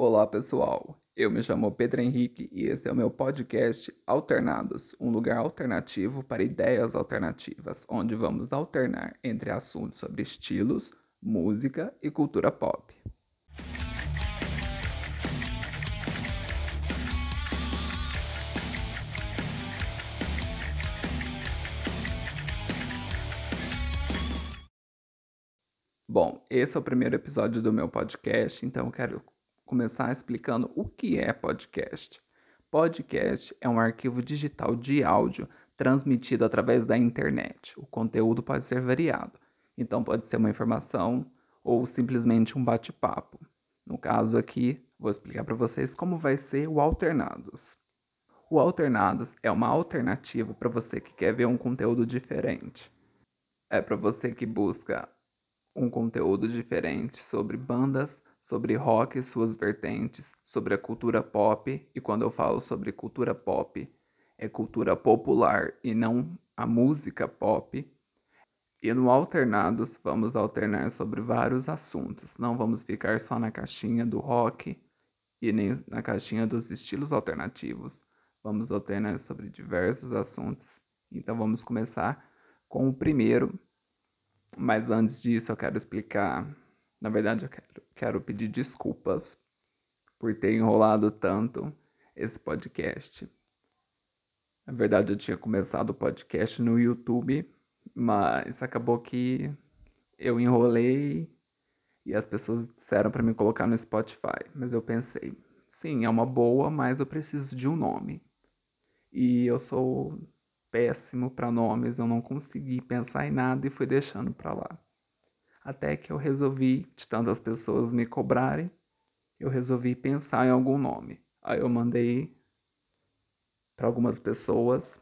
Olá pessoal, eu me chamo Pedro Henrique e esse é o meu podcast Alternados, um lugar alternativo para ideias alternativas, onde vamos alternar entre assuntos sobre estilos, música e cultura pop. Bom, esse é o primeiro episódio do meu podcast, então quero começar explicando o que é podcast. Podcast é um arquivo digital de áudio transmitido através da internet. O conteúdo pode ser variado, então pode ser uma informação ou simplesmente um bate-papo. No caso aqui, vou explicar para vocês como vai ser o Alternados. O Alternados é uma alternativa para você que quer ver um conteúdo diferente. É para você que busca um conteúdo diferente sobre bandas, sobre rock e suas vertentes, sobre a cultura pop, e quando eu falo sobre cultura pop, é cultura popular e não a música pop. E no Alternados vamos alternar sobre vários assuntos, não vamos ficar só na caixinha do rock e nem na caixinha dos estilos alternativos. Vamos alternar sobre diversos assuntos. Então vamos começar com o primeiro, mas antes disso eu quero explicar na verdade, eu quero, quero pedir desculpas por ter enrolado tanto esse podcast. Na verdade, eu tinha começado o podcast no YouTube, mas acabou que eu enrolei e as pessoas disseram para me colocar no Spotify. Mas eu pensei, sim, é uma boa, mas eu preciso de um nome. E eu sou péssimo para nomes, eu não consegui pensar em nada e fui deixando para lá. Até que eu resolvi, de tantas pessoas me cobrarem, eu resolvi pensar em algum nome. Aí eu mandei para algumas pessoas.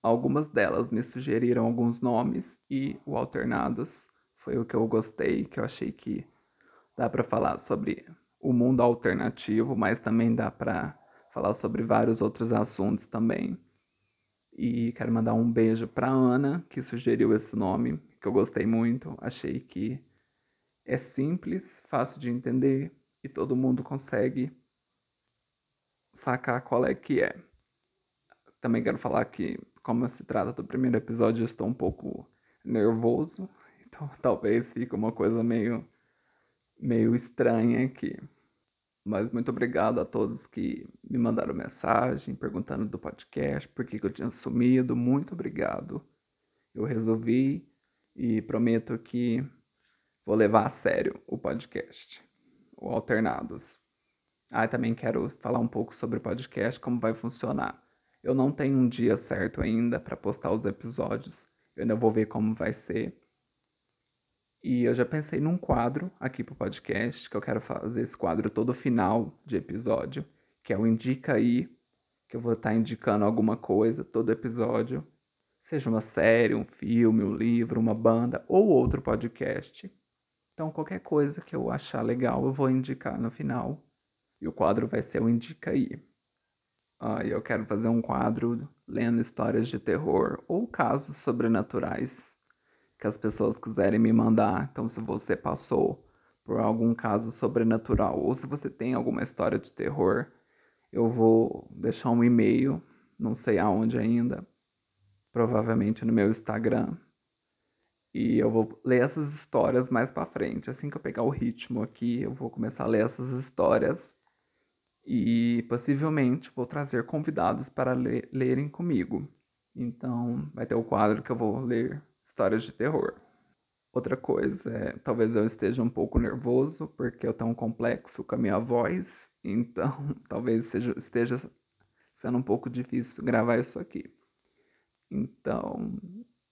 Algumas delas me sugeriram alguns nomes e o Alternados foi o que eu gostei, que eu achei que dá para falar sobre o mundo alternativo, mas também dá para falar sobre vários outros assuntos também. E quero mandar um beijo para Ana, que sugeriu esse nome que eu gostei muito. Achei que é simples, fácil de entender e todo mundo consegue sacar qual é que é. Também quero falar que, como se trata do primeiro episódio, eu estou um pouco nervoso, então talvez fique uma coisa meio, meio estranha aqui. Mas muito obrigado a todos que me mandaram mensagem perguntando do podcast, por que eu tinha sumido. Muito obrigado. Eu resolvi e prometo que vou levar a sério o podcast, o Alternados. Ah, também quero falar um pouco sobre o podcast, como vai funcionar. Eu não tenho um dia certo ainda para postar os episódios, eu ainda vou ver como vai ser. E eu já pensei num quadro aqui pro podcast, que eu quero fazer esse quadro todo final de episódio, que é o Indica aí, que eu vou estar tá indicando alguma coisa todo episódio seja uma série, um filme, um livro, uma banda ou outro podcast. Então, qualquer coisa que eu achar legal, eu vou indicar no final. E o quadro vai ser o Indica aí. Ah, eu quero fazer um quadro lendo histórias de terror ou casos sobrenaturais que as pessoas quiserem me mandar. Então, se você passou por algum caso sobrenatural ou se você tem alguma história de terror, eu vou deixar um e-mail, não sei aonde ainda, provavelmente no meu Instagram. E eu vou ler essas histórias mais para frente. Assim que eu pegar o ritmo aqui, eu vou começar a ler essas histórias e possivelmente vou trazer convidados para ler, lerem comigo. Então, vai ter o quadro que eu vou ler histórias de terror. Outra coisa é, talvez eu esteja um pouco nervoso porque eu tenho um complexo com a minha voz, então talvez seja, esteja sendo um pouco difícil gravar isso aqui. Então,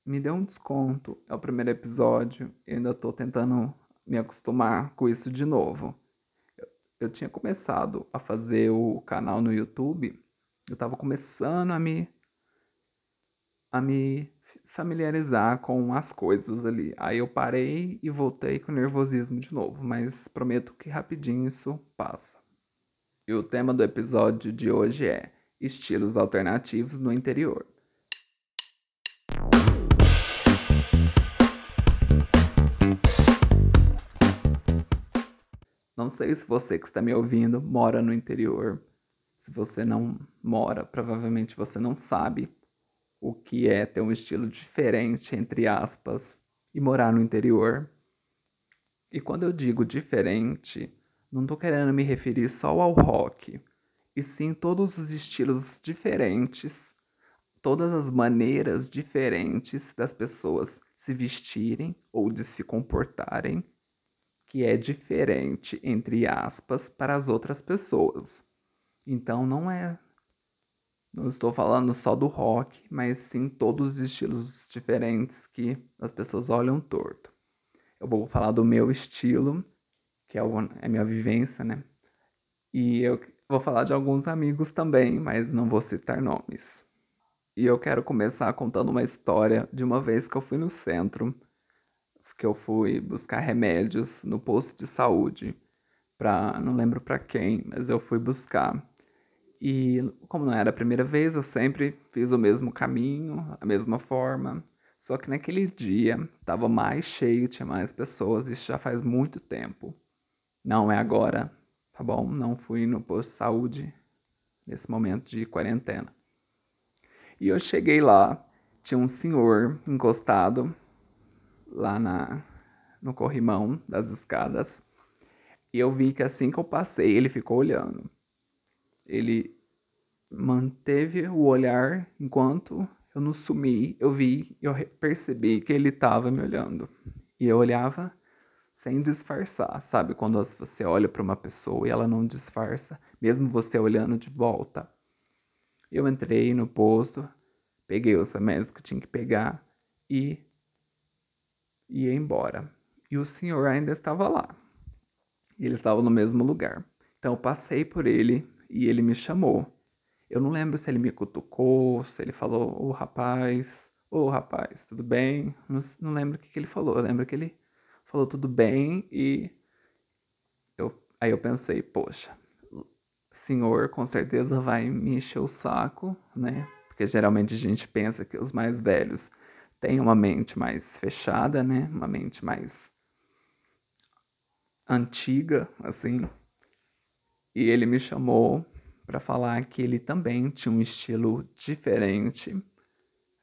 me dê um desconto. É o primeiro episódio. Eu ainda tô tentando me acostumar com isso de novo. Eu, eu tinha começado a fazer o canal no YouTube. Eu tava começando a me a me familiarizar com as coisas ali. Aí eu parei e voltei com nervosismo de novo, mas prometo que rapidinho isso passa. E o tema do episódio de hoje é estilos alternativos no interior. Não sei se você que está me ouvindo mora no interior. Se você não mora, provavelmente você não sabe o que é ter um estilo diferente, entre aspas, e morar no interior. E quando eu digo diferente, não estou querendo me referir só ao rock, e sim todos os estilos diferentes, todas as maneiras diferentes das pessoas se vestirem ou de se comportarem, que é diferente, entre aspas, para as outras pessoas. Então não é. Não estou falando só do rock, mas sim todos os estilos diferentes que as pessoas olham torto. Eu vou falar do meu estilo, que é, o, é a minha vivência, né? E eu vou falar de alguns amigos também, mas não vou citar nomes. E eu quero começar contando uma história de uma vez que eu fui no centro, que eu fui buscar remédios no posto de saúde, para não lembro para quem, mas eu fui buscar. E como não era a primeira vez, eu sempre fiz o mesmo caminho, a mesma forma. Só que naquele dia estava mais cheio, tinha mais pessoas, isso já faz muito tempo. Não é agora, tá bom? Não fui no posto de saúde nesse momento de quarentena. E eu cheguei lá, tinha um senhor encostado lá na, no corrimão das escadas. E eu vi que assim que eu passei, ele ficou olhando. Ele manteve o olhar enquanto eu não sumi, eu vi, eu percebi que ele estava me olhando. E eu olhava sem disfarçar, sabe? Quando você olha para uma pessoa e ela não disfarça, mesmo você olhando de volta. Eu entrei no posto, peguei os remédios que eu tinha que pegar e ia embora. E o senhor ainda estava lá. E ele estava no mesmo lugar. Então eu passei por ele e ele me chamou. Eu não lembro se ele me cutucou, se ele falou, ô rapaz, ô rapaz, tudo bem? Não, não lembro o que, que ele falou. Eu lembro que ele falou tudo bem e eu, aí eu pensei, poxa, senhor com certeza vai me encher o saco, né? Porque geralmente a gente pensa que os mais velhos têm uma mente mais fechada, né? Uma mente mais antiga, assim. E ele me chamou para falar que ele também tinha um estilo diferente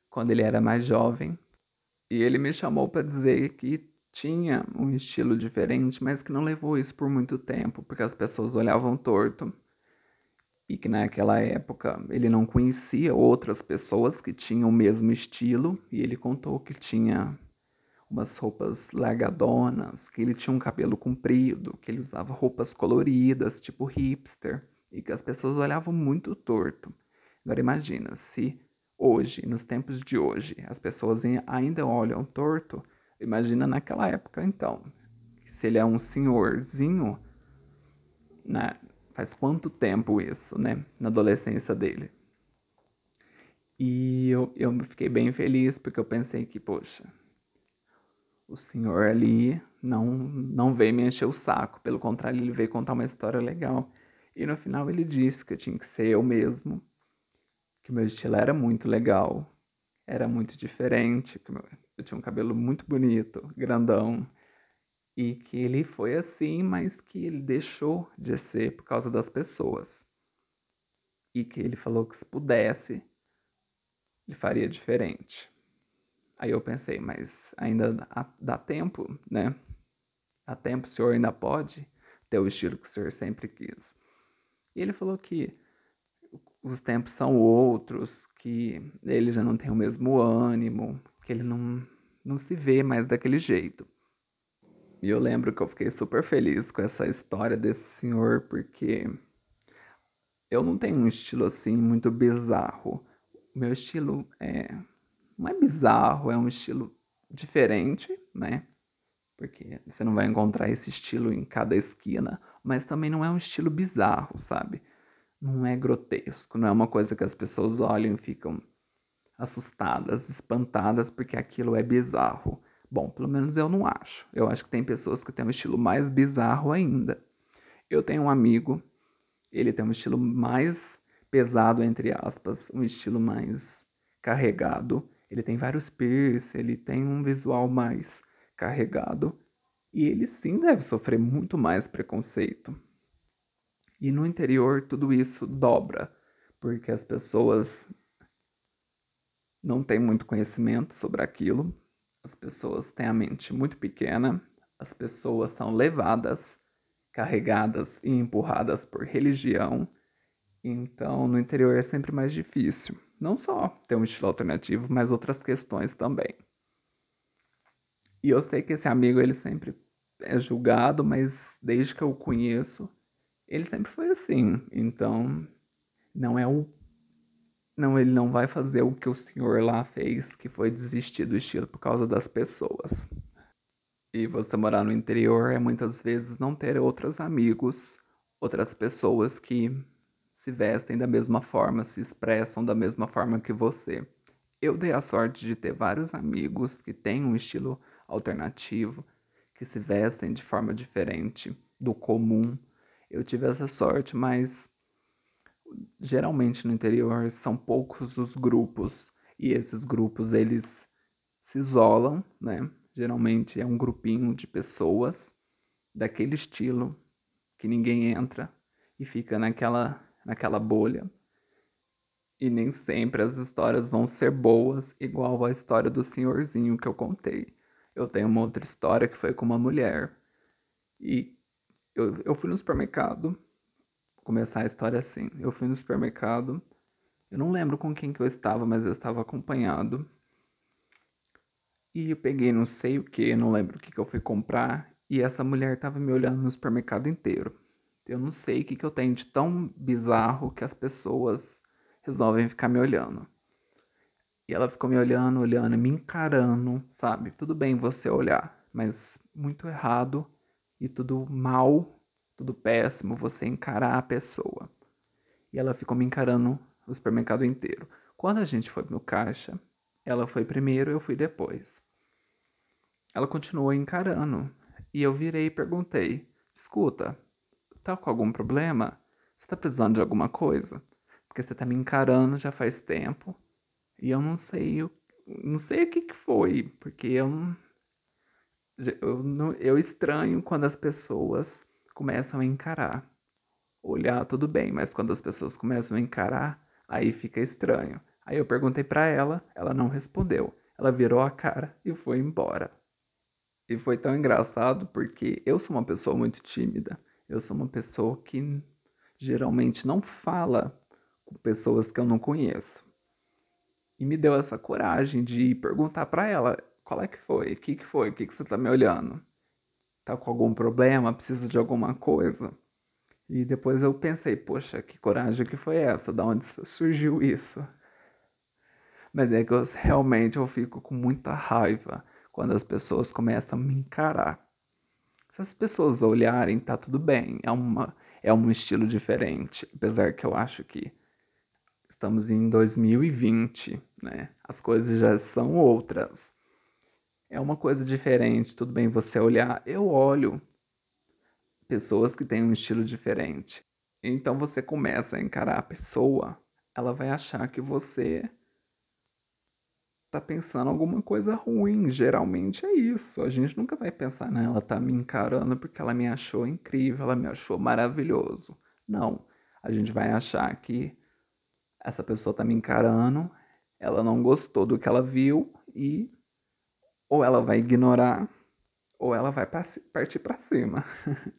quando ele era mais jovem. E ele me chamou para dizer que tinha um estilo diferente, mas que não levou isso por muito tempo, porque as pessoas olhavam torto. E que naquela época ele não conhecia outras pessoas que tinham o mesmo estilo, e ele contou que tinha umas roupas largadonas, que ele tinha um cabelo comprido, que ele usava roupas coloridas, tipo hipster e que as pessoas olhavam muito torto. Agora imagina, se hoje, nos tempos de hoje, as pessoas ainda olham torto, imagina naquela época então. Se ele é um senhorzinho, né? Faz quanto tempo isso, né? Na adolescência dele. E eu, eu fiquei bem feliz porque eu pensei que, poxa, o senhor ali não, não veio me encher o saco. Pelo contrário, ele veio contar uma história legal. E no final ele disse que eu tinha que ser eu mesmo, que meu estilo era muito legal, era muito diferente, que eu tinha um cabelo muito bonito, grandão, e que ele foi assim, mas que ele deixou de ser por causa das pessoas. E que ele falou que se pudesse, ele faria diferente. Aí eu pensei, mas ainda dá tempo, né? Dá tempo, o senhor ainda pode ter o estilo que o senhor sempre quis. E ele falou que os tempos são outros, que ele já não tem o mesmo ânimo, que ele não, não se vê mais daquele jeito. E eu lembro que eu fiquei super feliz com essa história desse senhor, porque eu não tenho um estilo assim muito bizarro. O meu estilo é. Não é bizarro, é um estilo diferente, né? Porque você não vai encontrar esse estilo em cada esquina, mas também não é um estilo bizarro, sabe? Não é grotesco, não é uma coisa que as pessoas olham e ficam assustadas, espantadas porque aquilo é bizarro. Bom, pelo menos eu não acho. Eu acho que tem pessoas que têm um estilo mais bizarro ainda. Eu tenho um amigo, ele tem um estilo mais pesado, entre aspas, um estilo mais carregado. Ele tem vários piercing, ele tem um visual mais carregado. E ele sim deve sofrer muito mais preconceito. E no interior tudo isso dobra, porque as pessoas não têm muito conhecimento sobre aquilo, as pessoas têm a mente muito pequena, as pessoas são levadas, carregadas e empurradas por religião. Então, no interior é sempre mais difícil. Não só ter um estilo alternativo, mas outras questões também. E eu sei que esse amigo ele sempre é julgado, mas desde que eu o conheço, ele sempre foi assim. Então, não é o não, ele não vai fazer o que o senhor lá fez, que foi desistir do estilo por causa das pessoas. E você morar no interior é muitas vezes não ter outros amigos, outras pessoas que se vestem da mesma forma, se expressam da mesma forma que você. Eu dei a sorte de ter vários amigos que têm um estilo alternativo, que se vestem de forma diferente do comum. Eu tive essa sorte, mas geralmente no interior são poucos os grupos e esses grupos eles se isolam, né? Geralmente é um grupinho de pessoas daquele estilo que ninguém entra e fica naquela naquela bolha. E nem sempre as histórias vão ser boas, igual a história do senhorzinho que eu contei. Eu tenho uma outra história que foi com uma mulher. E eu, eu fui no supermercado. Vou começar a história assim. Eu fui no supermercado. Eu não lembro com quem que eu estava, mas eu estava acompanhado. E eu peguei não sei o que, não lembro o que, que eu fui comprar. E essa mulher estava me olhando no supermercado inteiro. Eu não sei o que, que eu tenho de tão bizarro que as pessoas resolvem ficar me olhando. E ela ficou me olhando, olhando, me encarando, sabe? Tudo bem você olhar, mas muito errado e tudo mal, tudo péssimo você encarar a pessoa. E ela ficou me encarando o supermercado inteiro. Quando a gente foi no caixa, ela foi primeiro, eu fui depois. Ela continuou encarando e eu virei e perguntei: Escuta, tá com algum problema? Você tá precisando de alguma coisa? Porque você tá me encarando já faz tempo e eu não sei, eu não sei o que, que foi, porque eu, eu, eu estranho quando as pessoas começam a encarar. Olhar tudo bem, mas quando as pessoas começam a encarar, aí fica estranho. Aí eu perguntei para ela, ela não respondeu. Ela virou a cara e foi embora. E foi tão engraçado porque eu sou uma pessoa muito tímida. Eu sou uma pessoa que geralmente não fala com pessoas que eu não conheço e me deu essa coragem de perguntar para ela qual é que foi, o que que foi, o que que você tá me olhando, tá com algum problema, precisa de alguma coisa. E depois eu pensei, poxa, que coragem que foi essa, da onde surgiu isso? Mas é que eu realmente eu fico com muita raiva quando as pessoas começam a me encarar. Se as pessoas olharem, tá tudo bem, é uma é um estilo diferente, apesar que eu acho que Estamos em 2020, né? As coisas já são outras. É uma coisa diferente, tudo bem você olhar. Eu olho pessoas que têm um estilo diferente. Então você começa a encarar a pessoa, ela vai achar que você tá pensando alguma coisa ruim. Geralmente é isso. A gente nunca vai pensar, né? Ela tá me encarando porque ela me achou incrível, ela me achou maravilhoso. Não. A gente vai achar que essa pessoa tá me encarando, ela não gostou do que ela viu e ou ela vai ignorar ou ela vai partir para cima.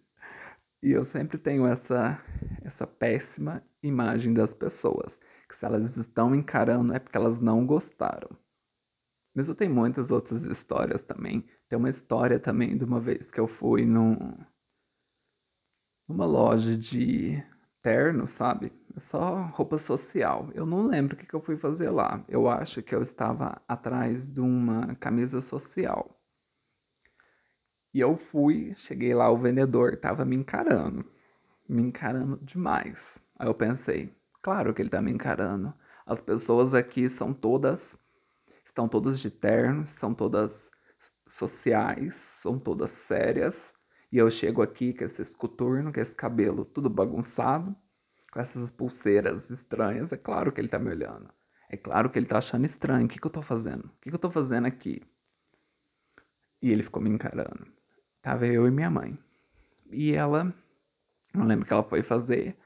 e eu sempre tenho essa essa péssima imagem das pessoas, que se elas estão encarando é porque elas não gostaram. Mas eu tenho muitas outras histórias também. Tem uma história também de uma vez que eu fui num, numa loja de terno, sabe? É só roupa social. Eu não lembro o que, que eu fui fazer lá. Eu acho que eu estava atrás de uma camisa social. E eu fui, cheguei lá, o vendedor estava me encarando. Me encarando demais. Aí eu pensei, claro que ele está me encarando. As pessoas aqui são todas, estão todas de terno, são todas sociais, são todas sérias. E eu chego aqui com esse coturno, com esse cabelo tudo bagunçado, com essas pulseiras estranhas. É claro que ele tá me olhando. É claro que ele tá achando estranho. O que, que eu tô fazendo? O que, que eu tô fazendo aqui? E ele ficou me encarando. Tava eu e minha mãe. E ela, não lembro o que ela foi fazer,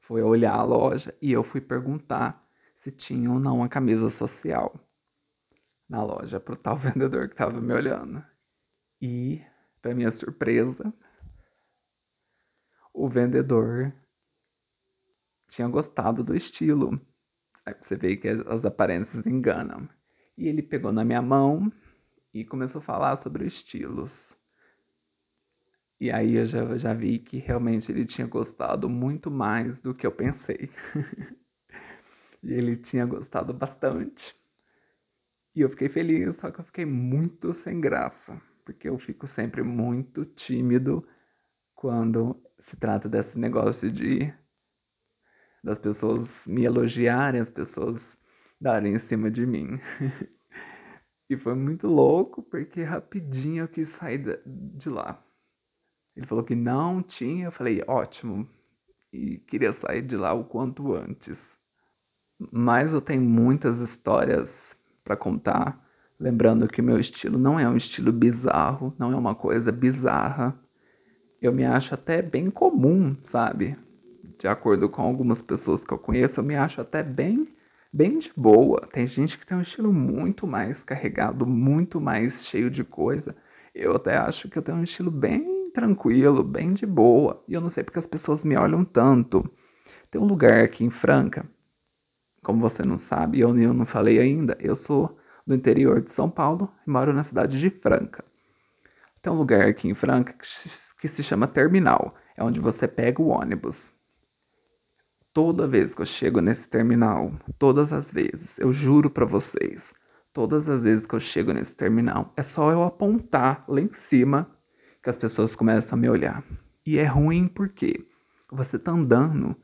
foi olhar a loja e eu fui perguntar se tinha ou não uma camisa social na loja pro tal vendedor que tava me olhando. E, para minha surpresa, o vendedor tinha gostado do estilo. Aí você vê que as aparências enganam. E ele pegou na minha mão e começou a falar sobre estilos. E aí eu já, já vi que realmente ele tinha gostado muito mais do que eu pensei. e ele tinha gostado bastante. E eu fiquei feliz, só que eu fiquei muito sem graça, porque eu fico sempre muito tímido quando se trata desse negócio de das pessoas me elogiarem, as pessoas darem em cima de mim. e foi muito louco, porque rapidinho eu quis sair de lá. Ele falou que não tinha, eu falei, ótimo, e queria sair de lá o quanto antes. Mas eu tenho muitas histórias para contar, lembrando que meu estilo não é um estilo bizarro, não é uma coisa bizarra. Eu me acho até bem comum, sabe? De acordo com algumas pessoas que eu conheço, eu me acho até bem bem de boa. Tem gente que tem um estilo muito mais carregado, muito mais cheio de coisa. Eu até acho que eu tenho um estilo bem tranquilo, bem de boa. E eu não sei porque as pessoas me olham tanto. Tem um lugar aqui em Franca como você não sabe, eu, eu não falei ainda, eu sou do interior de São Paulo e moro na cidade de Franca. Tem um lugar aqui em Franca que, que se chama Terminal, é onde você pega o ônibus. Toda vez que eu chego nesse terminal, todas as vezes, eu juro para vocês, todas as vezes que eu chego nesse terminal, é só eu apontar lá em cima que as pessoas começam a me olhar. E é ruim porque você tá andando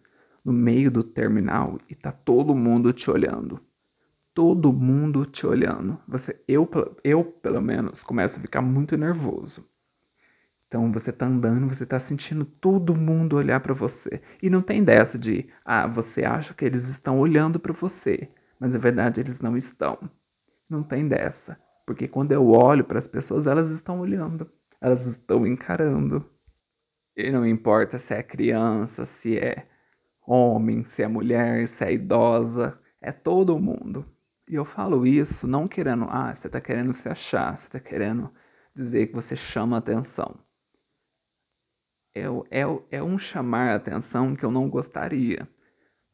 no meio do terminal e tá todo mundo te olhando. Todo mundo te olhando. Você, eu, eu pelo menos, começo a ficar muito nervoso. Então você tá andando, você tá sentindo todo mundo olhar para você. E não tem dessa de, ah, você acha que eles estão olhando para você, mas na verdade eles não estão. Não tem dessa, porque quando eu olho para as pessoas, elas estão olhando, elas estão encarando. E não importa se é criança, se é homem, se é mulher, se é idosa, é todo mundo. E eu falo isso não querendo, ah, você está querendo se achar, você está querendo dizer que você chama atenção. É, é, é um chamar atenção que eu não gostaria.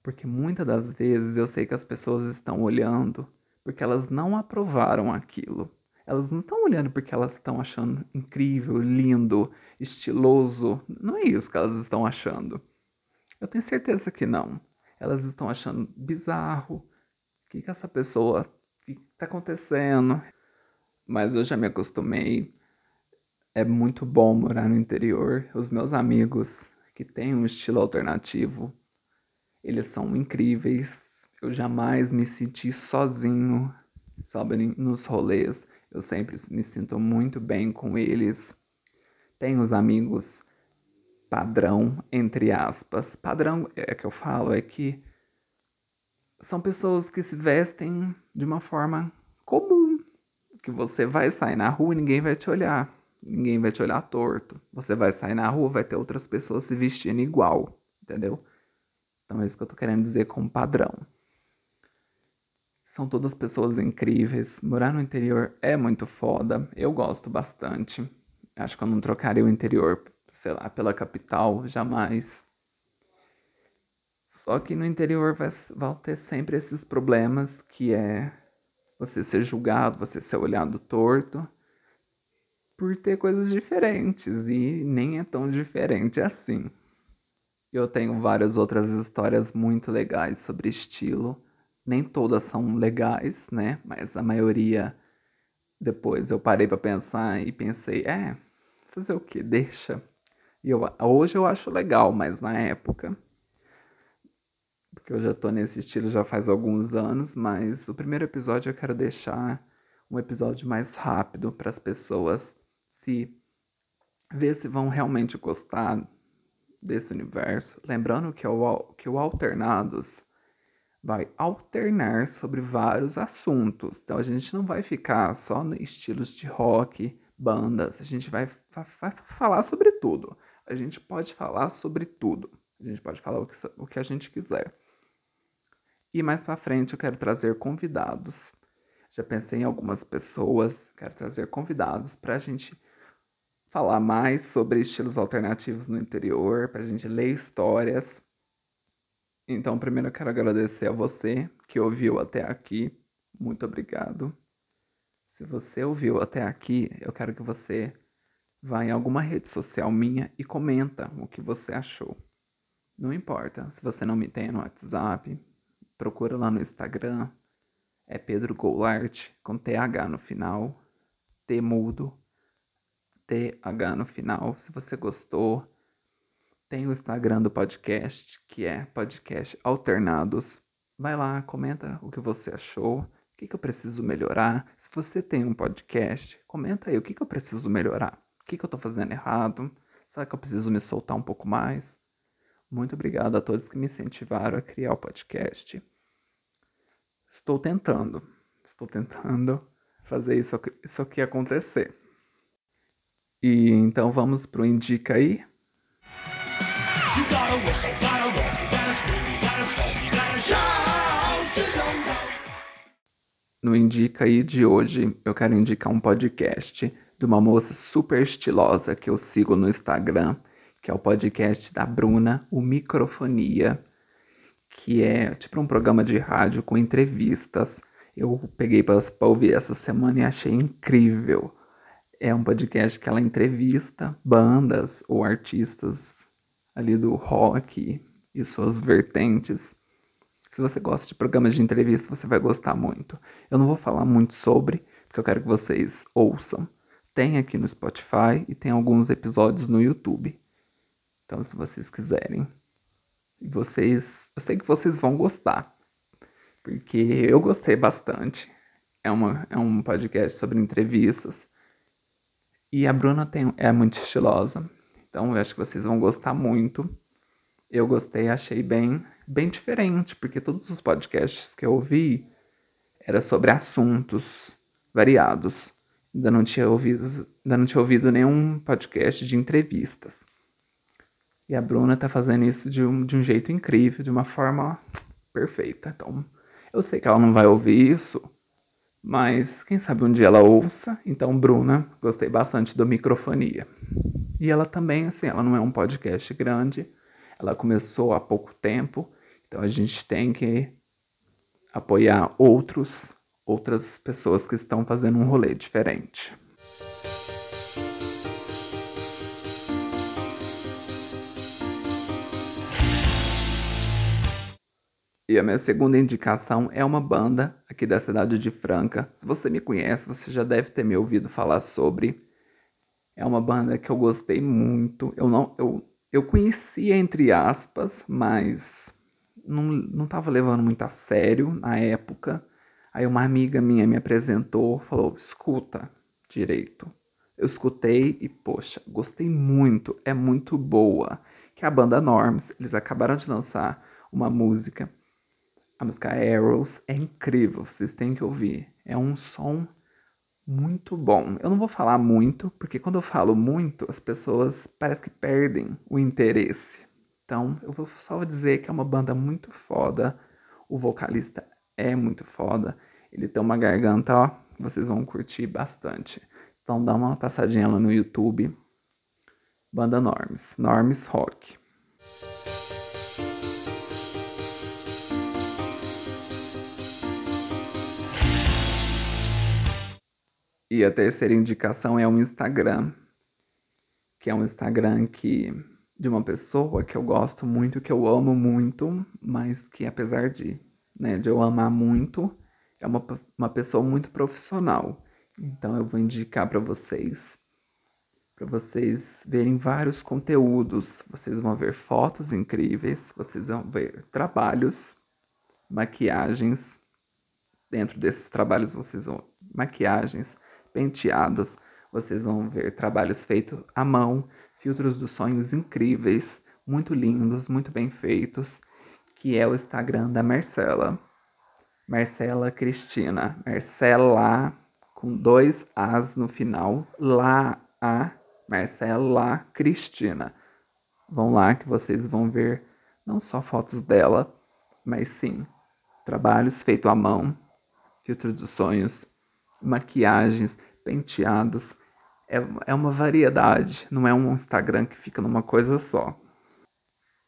Porque muitas das vezes eu sei que as pessoas estão olhando porque elas não aprovaram aquilo. Elas não estão olhando porque elas estão achando incrível, lindo, estiloso. Não é isso que elas estão achando. Eu tenho certeza que não. Elas estão achando bizarro. Que, que essa pessoa. O que está acontecendo? Mas eu já me acostumei. É muito bom morar no interior. Os meus amigos que têm um estilo alternativo, eles são incríveis. Eu jamais me senti sozinho, sabe, nos rolês. Eu sempre me sinto muito bem com eles. Tenho os amigos padrão, entre aspas. Padrão é que eu falo é que são pessoas que se vestem de uma forma comum, que você vai sair na rua e ninguém vai te olhar, ninguém vai te olhar torto. Você vai sair na rua, vai ter outras pessoas se vestindo igual, entendeu? Então é isso que eu tô querendo dizer com padrão. São todas pessoas incríveis. Morar no interior é muito foda. Eu gosto bastante. Acho que eu não trocaria o interior sei lá, pela capital, jamais. Só que no interior vai, vai ter sempre esses problemas que é você ser julgado, você ser olhado torto por ter coisas diferentes e nem é tão diferente assim. Eu tenho várias outras histórias muito legais sobre estilo. Nem todas são legais, né? Mas a maioria depois eu parei para pensar e pensei, é, fazer o que? Deixa. E eu, hoje eu acho legal, mas na época. Porque eu já tô nesse estilo já faz alguns anos, mas o primeiro episódio eu quero deixar um episódio mais rápido para as pessoas se ver se vão realmente gostar desse universo. Lembrando que o, que o Alternados vai alternar sobre vários assuntos. Então a gente não vai ficar só em estilos de rock, bandas, a gente vai, vai falar sobre tudo. A gente pode falar sobre tudo. A gente pode falar o que, o que a gente quiser. E mais para frente eu quero trazer convidados. Já pensei em algumas pessoas, quero trazer convidados para a gente falar mais sobre estilos alternativos no interior, para a gente ler histórias. Então, primeiro eu quero agradecer a você que ouviu até aqui. Muito obrigado. Se você ouviu até aqui, eu quero que você vá em alguma rede social minha e comenta o que você achou. Não importa se você não me tem no WhatsApp, procura lá no Instagram. É Pedro Goulart com TH no final, T mudo, TH no final. Se você gostou, tem o Instagram do podcast, que é Podcast Alternados. Vai lá, comenta o que você achou, o que, que eu preciso melhorar. Se você tem um podcast, comenta aí o que, que eu preciso melhorar, o que, que eu tô fazendo errado, será que eu preciso me soltar um pouco mais? Muito obrigado a todos que me incentivaram a criar o podcast. Estou tentando, estou tentando fazer isso, isso aqui acontecer. E então vamos pro Indica aí. No Indica aí de hoje, eu quero indicar um podcast de uma moça super estilosa que eu sigo no Instagram, que é o podcast da Bruna, o Microfonia, que é tipo um programa de rádio com entrevistas. Eu peguei para ouvir essa semana e achei incrível é um podcast que ela entrevista bandas ou artistas ali do rock e suas vertentes. Se você gosta de programas de entrevista, você vai gostar muito. Eu não vou falar muito sobre, porque eu quero que vocês ouçam. Tem aqui no Spotify e tem alguns episódios no YouTube. Então, se vocês quiserem, vocês, eu sei que vocês vão gostar, porque eu gostei bastante. É, uma, é um podcast sobre entrevistas e a Bruna tem, é muito estilosa. Então eu acho que vocês vão gostar muito. Eu gostei, achei bem, bem diferente, porque todos os podcasts que eu ouvi era sobre assuntos variados. Ainda não tinha ouvido, ainda não tinha ouvido nenhum podcast de entrevistas. E a Bruna tá fazendo isso de um, de um jeito incrível, de uma forma perfeita. Então, eu sei que ela não vai ouvir isso, mas quem sabe um dia ela ouça. Então, Bruna, gostei bastante do Microfonia. E ela também, assim, ela não é um podcast grande, ela começou há pouco tempo, então a gente tem que apoiar outros, outras pessoas que estão fazendo um rolê diferente. E a minha segunda indicação é uma banda aqui da cidade de Franca. Se você me conhece, você já deve ter me ouvido falar sobre. É uma banda que eu gostei muito. Eu não eu, eu conhecia entre aspas, mas não, não levando muito a sério na época. Aí uma amiga minha me apresentou, falou: "Escuta direito". Eu escutei e poxa, gostei muito, é muito boa. Que é a banda Norms, eles acabaram de lançar uma música a música Arrows é incrível, vocês têm que ouvir. É um som muito bom. Eu não vou falar muito, porque quando eu falo muito, as pessoas parece que perdem o interesse. Então, eu vou só dizer que é uma banda muito foda. O vocalista é muito foda. Ele tem uma garganta, ó, vocês vão curtir bastante. Então, dá uma passadinha lá no YouTube. Banda Norms, Norms Rock. E a terceira indicação é um Instagram, que é um Instagram que de uma pessoa que eu gosto muito, que eu amo muito, mas que apesar de, né, de eu amar muito, é uma, uma pessoa muito profissional. Então eu vou indicar para vocês, para vocês verem vários conteúdos. Vocês vão ver fotos incríveis, vocês vão ver trabalhos, maquiagens. Dentro desses trabalhos vocês vão maquiagens, penteados. Vocês vão ver trabalhos feitos à mão, filtros dos sonhos incríveis, muito lindos, muito bem feitos, que é o Instagram da Marcela. Marcela Cristina. Marcela com dois As no final. Lá a Marcela Cristina. Vão lá que vocês vão ver não só fotos dela, mas sim trabalhos feitos à mão, filtros dos sonhos, maquiagens, penteados. É, é uma variedade, não é um Instagram que fica numa coisa só.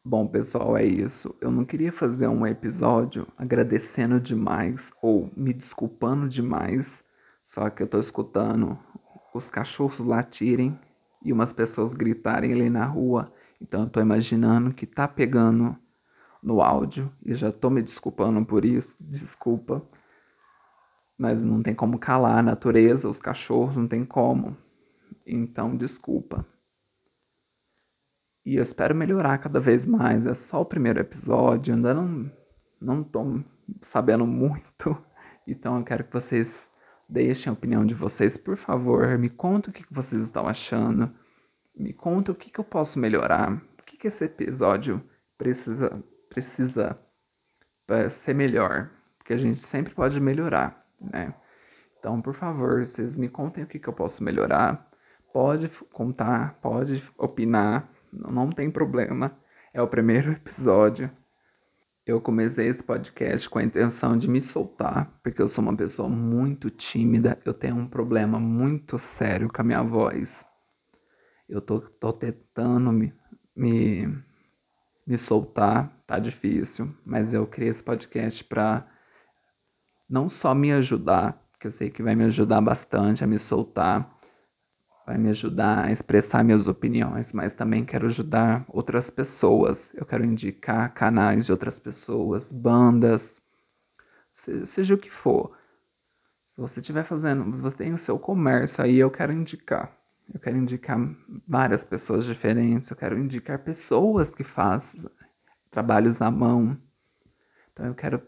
Bom, pessoal, é isso. Eu não queria fazer um episódio agradecendo demais ou me desculpando demais, só que eu tô escutando os cachorros latirem e umas pessoas gritarem ali na rua. Então eu tô imaginando que tá pegando no áudio e já tô me desculpando por isso. Desculpa. Mas não tem como calar a natureza, os cachorros, não tem como. Então, desculpa. E eu espero melhorar cada vez mais. É só o primeiro episódio, ainda não, não tô sabendo muito. Então eu quero que vocês deixem a opinião de vocês, por favor. Me conta o que vocês estão achando. Me conta o que, que eu posso melhorar. O que, que esse episódio precisa, precisa ser melhor. Porque a gente sempre pode melhorar, né? Então, por favor, vocês me contem o que, que eu posso melhorar. Pode contar, pode opinar não tem problema. É o primeiro episódio. Eu comecei esse podcast com a intenção de me soltar, porque eu sou uma pessoa muito tímida, eu tenho um problema muito sério com a minha voz. Eu tô, tô tentando me, me, me soltar, tá difícil, mas eu criei esse podcast pra não só me ajudar, que eu sei que vai me ajudar bastante a me soltar, vai me ajudar a expressar minhas opiniões, mas também quero ajudar outras pessoas. Eu quero indicar canais de outras pessoas, bandas, seja o que for. Se você estiver fazendo, se você tem o seu comércio aí, eu quero indicar. Eu quero indicar várias pessoas diferentes, eu quero indicar pessoas que fazem trabalhos à mão. Então eu quero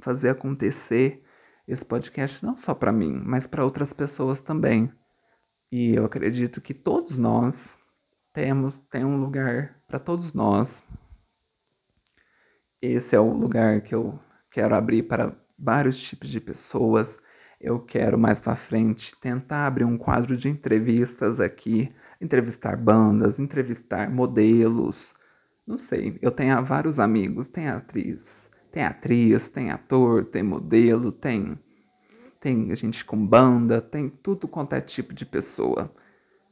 fazer acontecer esse podcast não só para mim, mas para outras pessoas também. E eu acredito que todos nós temos tem um lugar para todos nós. Esse é o lugar que eu quero abrir para vários tipos de pessoas. Eu quero mais para frente tentar abrir um quadro de entrevistas aqui, entrevistar bandas, entrevistar modelos. Não sei, eu tenho vários amigos, tem atriz, tem atriz, tem ator, tem modelo, tem tem gente com banda, tem tudo quanto é tipo de pessoa,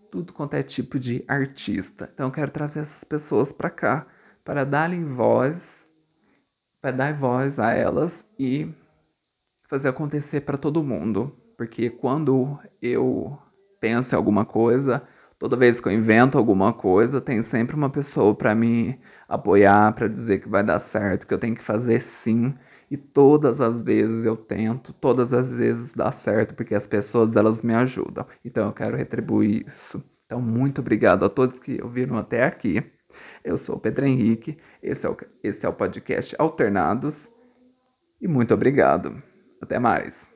tudo quanto é tipo de artista. Então eu quero trazer essas pessoas para cá para dar-lhe voz, para dar voz a elas e fazer acontecer para todo mundo, porque quando eu penso em alguma coisa, toda vez que eu invento alguma coisa, tem sempre uma pessoa para me apoiar, para dizer que vai dar certo, que eu tenho que fazer sim e todas as vezes eu tento, todas as vezes dá certo, porque as pessoas elas me ajudam. Então eu quero retribuir isso. Então muito obrigado a todos que ouviram até aqui. Eu sou o Pedro Henrique, esse é o, esse é o podcast Alternados. E muito obrigado. Até mais.